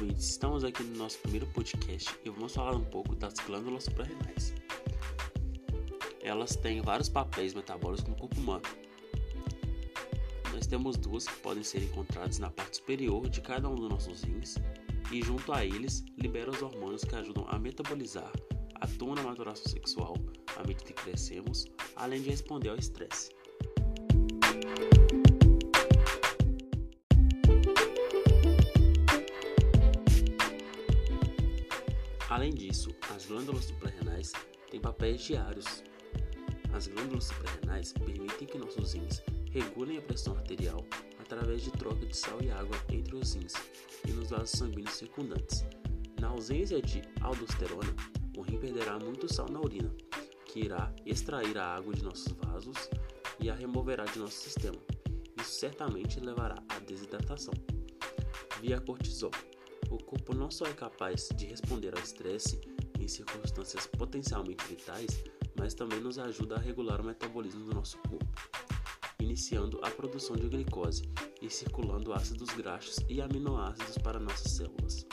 ouvintes, estamos aqui no nosso primeiro podcast e vamos falar um pouco das glândulas suprarrenais. Elas têm vários papéis metabólicos no corpo humano. Nós temos duas que podem ser encontradas na parte superior de cada um dos nossos rins e junto a eles liberam os hormônios que ajudam a metabolizar, atuam na maturação sexual à medida que crescemos, além de responder ao estresse. Além disso, as glândulas suprarrenais têm papéis diários. As glândulas suprarrenais permitem que nossos rins regulem a pressão arterial através de troca de sal e água entre os rins e nos vasos sanguíneos circundantes. Na ausência de aldosterona, o rim perderá muito sal na urina, que irá extrair a água de nossos vasos e a removerá de nosso sistema. Isso certamente levará à desidratação. Via cortisol. O corpo não só é capaz de responder ao estresse em circunstâncias potencialmente vitais, mas também nos ajuda a regular o metabolismo do nosso corpo, iniciando a produção de glicose e circulando ácidos graxos e aminoácidos para nossas células.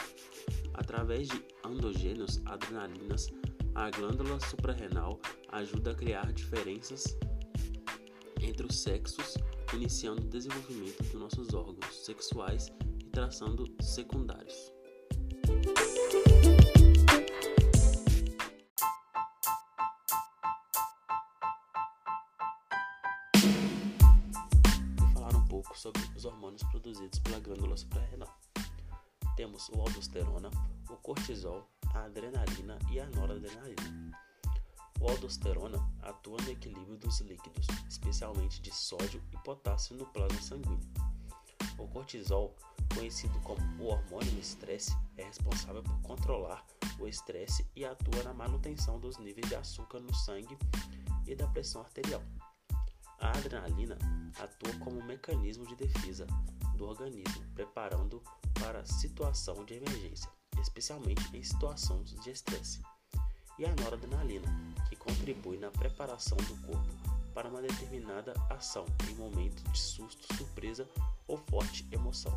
Através de endogênios adrenalinas, a glândula suprarrenal ajuda a criar diferenças entre os sexos, iniciando o desenvolvimento dos nossos órgãos sexuais traçando secundários. Vou falar um pouco sobre os hormônios produzidos pela glândula suprarrenal. Temos o aldosterona, o cortisol, a adrenalina e a noradrenalina. O aldosterona atua no equilíbrio dos líquidos, especialmente de sódio e potássio no plasma sanguíneo. O cortisol conhecido como o hormônio do estresse, é responsável por controlar o estresse e atua na manutenção dos níveis de açúcar no sangue e da pressão arterial. A adrenalina atua como um mecanismo de defesa do organismo, preparando para situação de emergência, especialmente em situações de estresse. E a noradrenalina, que contribui na preparação do corpo para uma determinada ação em momento de susto, surpresa ou forte emoção.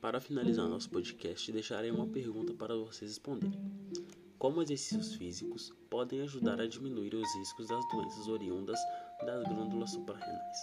Para finalizar nosso podcast, deixarei uma pergunta para vocês responderem. Como exercícios físicos podem ajudar a diminuir os riscos das doenças oriundas das glândulas suprarrenais?